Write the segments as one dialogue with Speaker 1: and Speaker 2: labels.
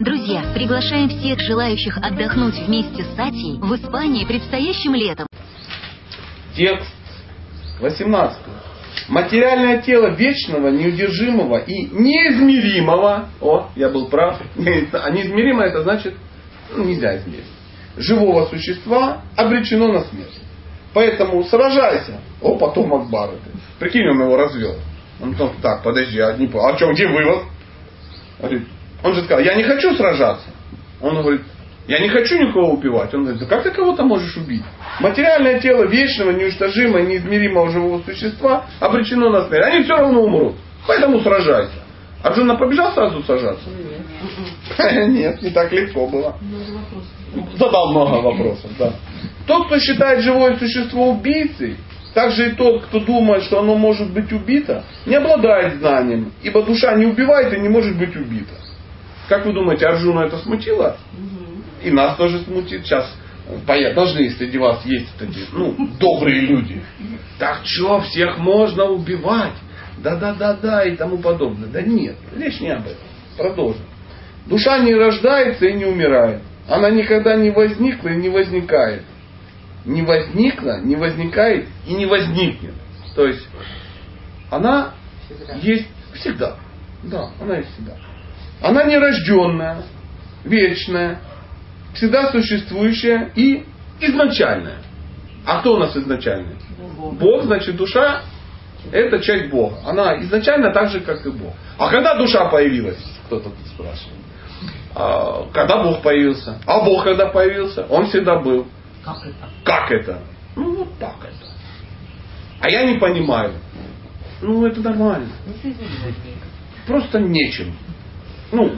Speaker 1: Друзья, приглашаем всех желающих отдохнуть вместе с Сатей в Испании предстоящим летом.
Speaker 2: Текст 18. Материальное тело вечного, неудержимого и неизмеримого, о, я был прав, а неизмеримое это значит, ну, нельзя измерить, живого существа обречено на смерть. Поэтому сражайся. О, потом Акбара. Прикинь, он его развел. Он так, так подожди, а, не, а что, где вывод? Говорит, он же сказал, я не хочу сражаться. Он говорит, я не хочу никого убивать. Он говорит, да как ты кого-то можешь убить? Материальное тело вечного, неуничтожимого, неизмеримого живого существа обречено на смерть. Они все равно умрут. Поэтому сражайся. Арджуна побежал сразу сажаться? Нет. Нет, не так легко было. Задал много вопросов, да. Тот, кто считает живое существо убийцей, также и тот, кто думает, что оно может быть убито, не обладает знанием, ибо душа не убивает и не может быть убита. Как вы думаете, Арджуна это смутило? И нас тоже смутит. Сейчас должны среди вас есть такие, ну, добрые люди. Так что, всех можно убивать? Да-да-да-да и тому подобное. Да нет, речь не об этом. Продолжим. Душа не рождается и не умирает. Она никогда не возникла и не возникает. Не возникла, не возникает и не возникнет. То есть она всегда. есть всегда. Да, она есть всегда. Она нерожденная, вечная, всегда существующая и изначальная. А кто у нас изначальный? Бог, Бог значит, душа это часть Бога. Она изначально так же, как и Бог. А когда душа появилась? Кто-то тут спрашивает. А, когда Бог появился? А Бог когда появился? Он всегда был.
Speaker 3: Как это?
Speaker 2: Как это? Ну, вот так это. А я не понимаю. Ну, это нормально. Просто нечем. Ну,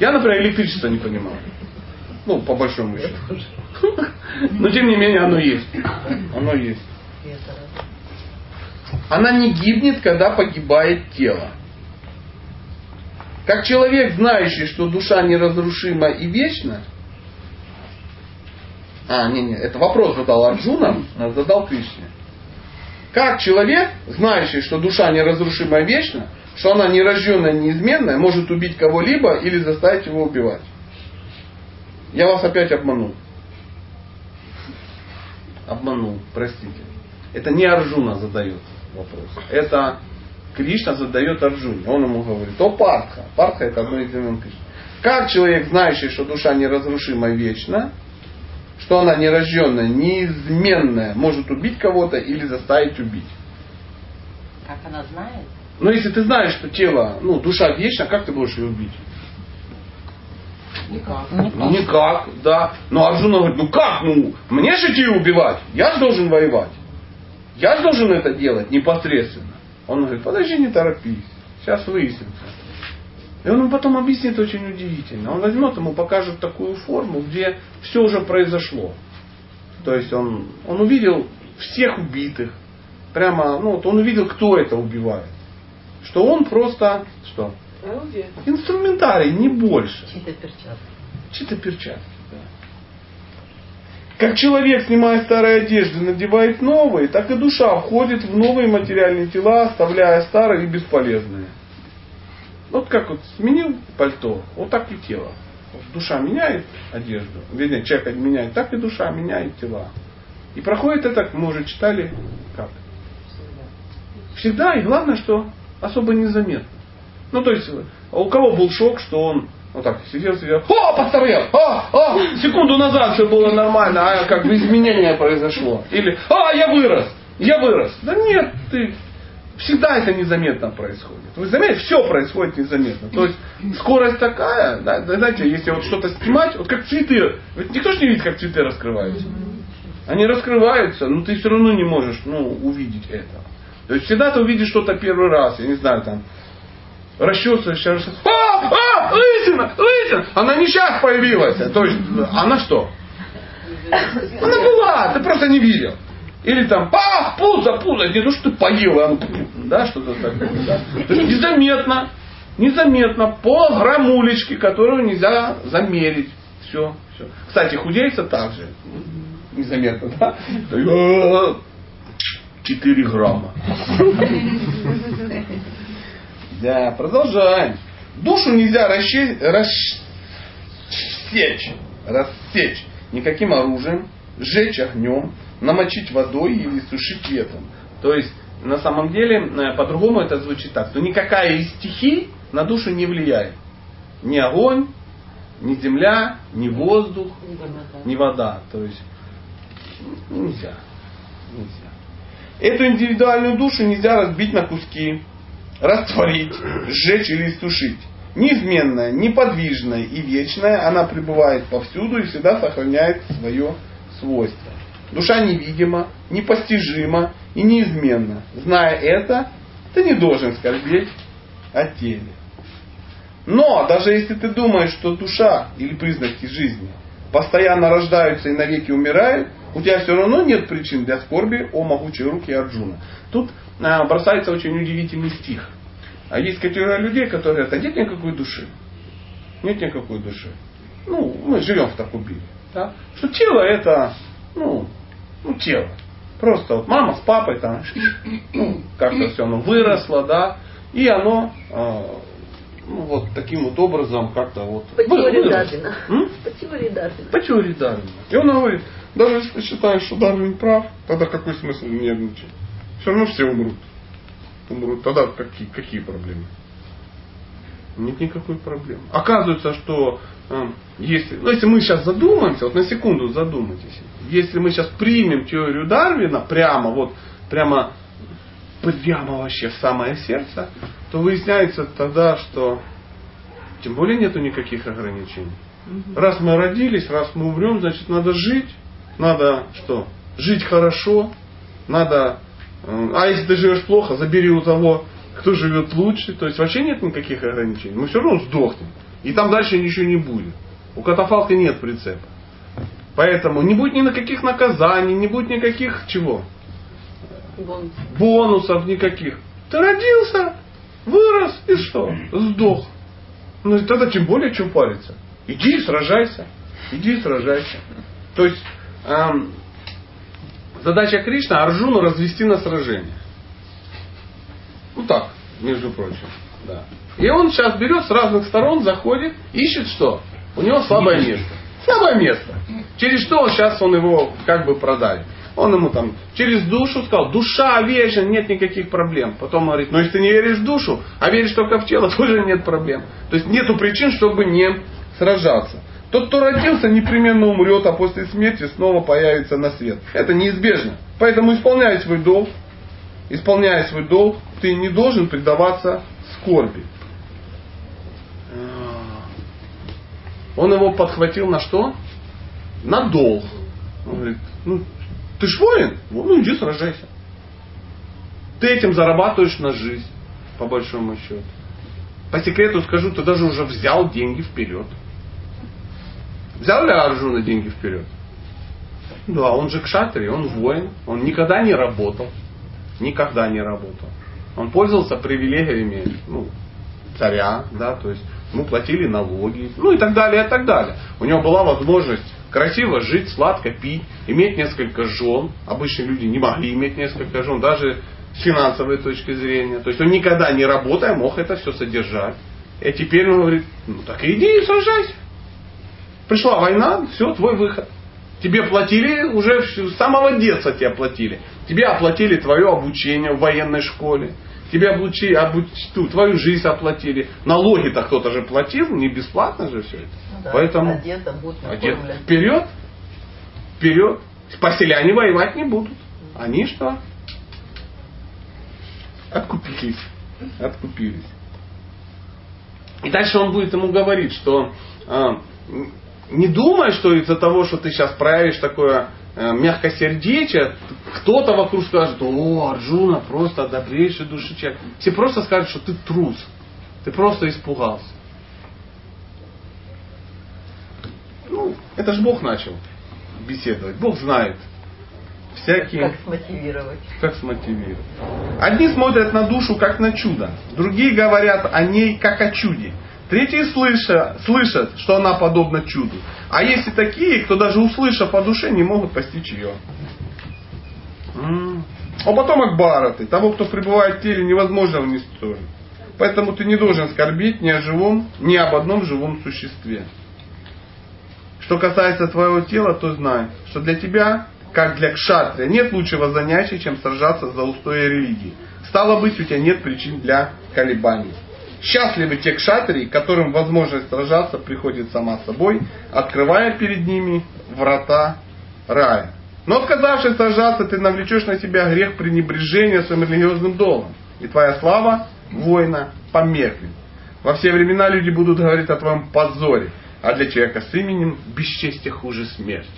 Speaker 2: я, например, электричество не понимаю. Ну, по большому счету. Но тем не менее оно есть. Оно есть. Она не гибнет, когда погибает тело. Как человек, знающий, что душа неразрушима и вечна, а, не, не, это вопрос задал Арджуна, задал Кришне. Как человек, знающий, что душа неразрушима и вечна, что она нерожденная, неизменная, может убить кого-либо или заставить его убивать. Я вас опять обманул. Обманул, простите. Это не Арджуна задает вопрос. Это Кришна задает Арджуне. Он ему говорит, о Партха. Партха это одно из имен Кришны. Как человек, знающий, что душа неразрушима и вечна, что она нерожденная, неизменная, может убить кого-то или заставить убить.
Speaker 3: Как она знает?
Speaker 2: Но если ты знаешь, что тело, ну, душа вечна, как ты можешь ее убить?
Speaker 3: Никак.
Speaker 2: Ну, никак, да. Но Арджуна говорит, ну как, ну, мне же идти убивать, я же должен воевать. Я же должен это делать непосредственно. Он говорит, подожди, не торопись, сейчас выяснится. И он ему потом объяснит очень удивительно. Он возьмет ему, покажет такую форму, где все уже произошло. То есть он, он увидел всех убитых. Прямо, ну вот он увидел, кто это убивает. Что он просто, что? Инструментарий, не больше.
Speaker 3: Чьи-то перчатки.
Speaker 2: Чьи-то перчатки, да. Как человек, снимая старые одежды, надевает новые, так и душа входит в новые материальные тела, оставляя старые и бесполезные. Вот как вот сменил пальто, вот так и тело. Душа меняет одежду, вернее, человек меняет, так и душа меняет тела. И проходит это, мы уже читали, как? Всегда, и главное, что особо незаметно. Ну, то есть, у кого был шок, что он вот так сидел, сидел, о, постарел, а, а, секунду назад все было нормально, а как бы изменение произошло. Или, а, я вырос, я вырос. Да нет, ты Всегда это незаметно происходит. Вы заметите, все происходит незаметно. То есть скорость такая, да, знаете, если вот что-то снимать, вот как цветы. Ведь никто же не видит, как цветы раскрываются. Они раскрываются, но ты все равно не можешь ну, увидеть это. То есть всегда ты увидишь что-то первый раз, я не знаю, там, расчесываешься, расчесываешься. А, а, лысина, лысина! Она не сейчас появилась. То есть, она что? Она была, ты просто не видел. Или там, пах, пузо, пузо, не то, что ты поел, а да, что-то такое. Да? То есть незаметно, незаметно, по грамулечке, которую нельзя замерить. Все, все. Кстати, худеется также. Незаметно, да? 4 грамма. Да, продолжаем. Душу нельзя рассечь, рассечь, рассечь никаким оружием, сжечь огнем, намочить водой или сушить ветром. То есть, на самом деле, э, по-другому это звучит так, что никакая из стихий на душу не влияет. Ни огонь, ни земля, ни воздух, ни вода. То есть, нельзя. Нельзя. Эту индивидуальную душу нельзя разбить на куски, растворить, сжечь или истушить. Неизменная, неподвижная и вечная, она пребывает повсюду и всегда сохраняет свое свойство. Душа невидима, непостижима и неизменна. Зная это, ты не должен скорбеть о теле. Но даже если ты думаешь, что душа или признаки жизни постоянно рождаются и навеки умирают, у тебя все равно нет причин для скорби о могучей руке Арджуна. Тут а, бросается очень удивительный стих. А есть категория людей, которые говорят, а нет никакой души. Нет никакой души. Ну, мы живем в таком мире. Да? Что тело это, ну, ну, тело. Просто вот мама с папой там, ну, как-то все оно выросло, да, и оно э, ну, вот таким вот образом как-то вот
Speaker 4: По теории Дарвина.
Speaker 2: По теории Дарвина. По теории Дарвина. И он говорит, даже если ты считаешь, что Дарвин прав, тогда какой смысл нервничать? Все равно все умрут. Умрут. Тогда какие, какие проблемы? Нет никакой проблемы. Оказывается, что э, если, ну, если мы сейчас задумаемся, вот на секунду задумайтесь, если мы сейчас примем теорию Дарвина прямо, вот, прямо, прямо вообще в самое сердце, то выясняется тогда, что тем более нету никаких ограничений. Раз мы родились, раз мы умрем, значит надо жить, надо что? Жить хорошо, надо, э, а если ты живешь плохо, забери у того, кто живет лучше. То есть вообще нет никаких ограничений. Мы все равно сдохнем. И там дальше ничего не будет. У катафалка нет прицепа. Поэтому не будет ни на каких наказаний, не будет никаких чего?
Speaker 4: Бонус.
Speaker 2: Бонусов никаких. Ты родился, вырос и что? Сдох. Ну и тогда тем более что париться. Иди и сражайся. Иди и сражайся. То есть эм, задача Кришна Арджуну развести на сражение. Ну так, между прочим. Да. И он сейчас берет с разных сторон, заходит, ищет что? У него слабое место. Слабое место. Через что он сейчас он его как бы продали. Он ему там через душу сказал, душа вечна, нет никаких проблем. Потом говорит, ну если ты не веришь в душу, а веришь только в тело, тоже нет проблем. То есть нету причин, чтобы не сражаться. Тот, кто родился, непременно умрет, а после смерти снова появится на свет. Это неизбежно. Поэтому исполняй свой долг, исполняя свой долг, ты не должен предаваться скорби. Он его подхватил на что? На долг. Он говорит, ну, ты ж воин, ну иди сражайся. Ты этим зарабатываешь на жизнь, по большому счету. По секрету скажу, ты даже уже взял деньги вперед. Взял ли Арджуна деньги вперед? Да, он же кшатри, он воин, он никогда не работал никогда не работал. Он пользовался привилегиями ну, царя, да, то есть ему платили налоги, ну и так далее, и так далее. У него была возможность красиво жить, сладко пить, иметь несколько жен. Обычные люди не могли иметь несколько жен, даже с финансовой точки зрения. То есть он никогда не работая мог это все содержать. И теперь он говорит, ну так иди и сражайся. Пришла война, все, твой выход. Тебе платили уже с самого детства тебе платили. Тебе оплатили твое обучение в военной школе. Тебе обучили, обуч, твою жизнь оплатили. Налоги-то кто-то же платил, не бесплатно же все это.
Speaker 4: Ну, да,
Speaker 2: Поэтому
Speaker 4: одет, будут
Speaker 2: одет. вперед, вперед. Поселяне воевать не будут. Они что? Откупились. Откупились. И дальше он будет ему говорить, что а, не думай, что из-за того, что ты сейчас проявишь такое э, мягкосердечие, кто-то вокруг скажет, о, Арджуна просто добрейший души человек. Все просто скажут, что ты трус. Ты просто испугался. Ну, это же Бог начал беседовать. Бог знает. Всякие...
Speaker 4: Как смотивировать.
Speaker 2: Как смотивировать. Одни смотрят на душу как на чудо, другие говорят о ней как о чуде. Третьи слышат, слышат, что она подобна чуду. А есть и такие, кто даже услышав по душе, не могут постичь ее. А потом Акбараты. Того, кто пребывает в теле, невозможно уничтожить. Поэтому ты не должен скорбить ни о живом, ни об одном живом существе. Что касается твоего тела, то знай, что для тебя, как для кшатрия, нет лучшего занятия, чем сражаться за устои религии. Стало быть, у тебя нет причин для колебаний. Счастливы те кшатрии, которым возможность сражаться приходит сама собой, открывая перед ними врата рая. Но отказавшись сражаться, ты навлечешь на себя грех пренебрежения своим религиозным долгом. И твоя слава воина померкнет. Во все времена люди будут говорить о твоем позоре, а для человека с именем бесчестие хуже смерти.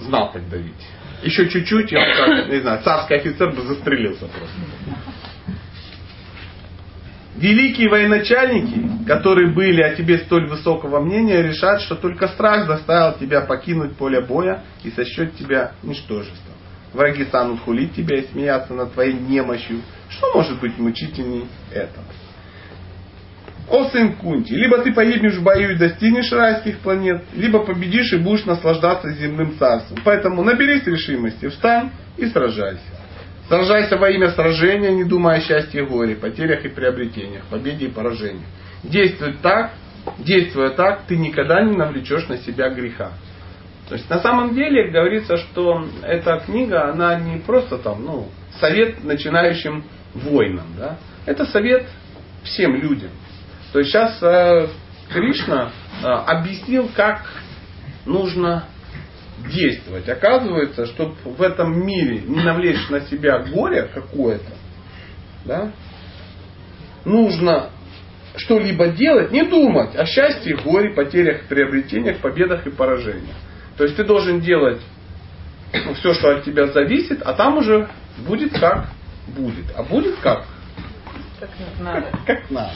Speaker 2: Знал как давить. Еще чуть-чуть, как, не знаю, царский офицер бы застрелился просто. Великие военачальники, которые были о тебе столь высокого мнения, решат, что только страх заставил тебя покинуть поле боя и сочтет тебя ничтожеством. Враги станут хулить тебя и смеяться над твоей немощью. Что может быть мучительней этого? О сын Кунти, либо ты погибнешь в бою и достигнешь райских планет, либо победишь и будешь наслаждаться земным царством. Поэтому наберись решимости, встань и сражайся. Сражайся во имя сражения, не думая о счастье и горе, потерях и приобретениях, победе и поражении. Действуй так, действуя так, ты никогда не навлечешь на себя греха. То есть на самом деле говорится, что эта книга, она не просто там, ну, совет начинающим воинам, да? Это совет всем людям. То есть сейчас э, Кришна э, объяснил, как нужно действовать. Оказывается, чтобы в этом мире не навлечь на себя горе какое-то, да, нужно что-либо делать, не думать о счастье, горе, потерях, приобретениях, победах и поражениях. То есть ты должен делать все, что от тебя зависит, а там уже будет как будет. А будет как?
Speaker 3: Как надо.
Speaker 2: Как, как надо.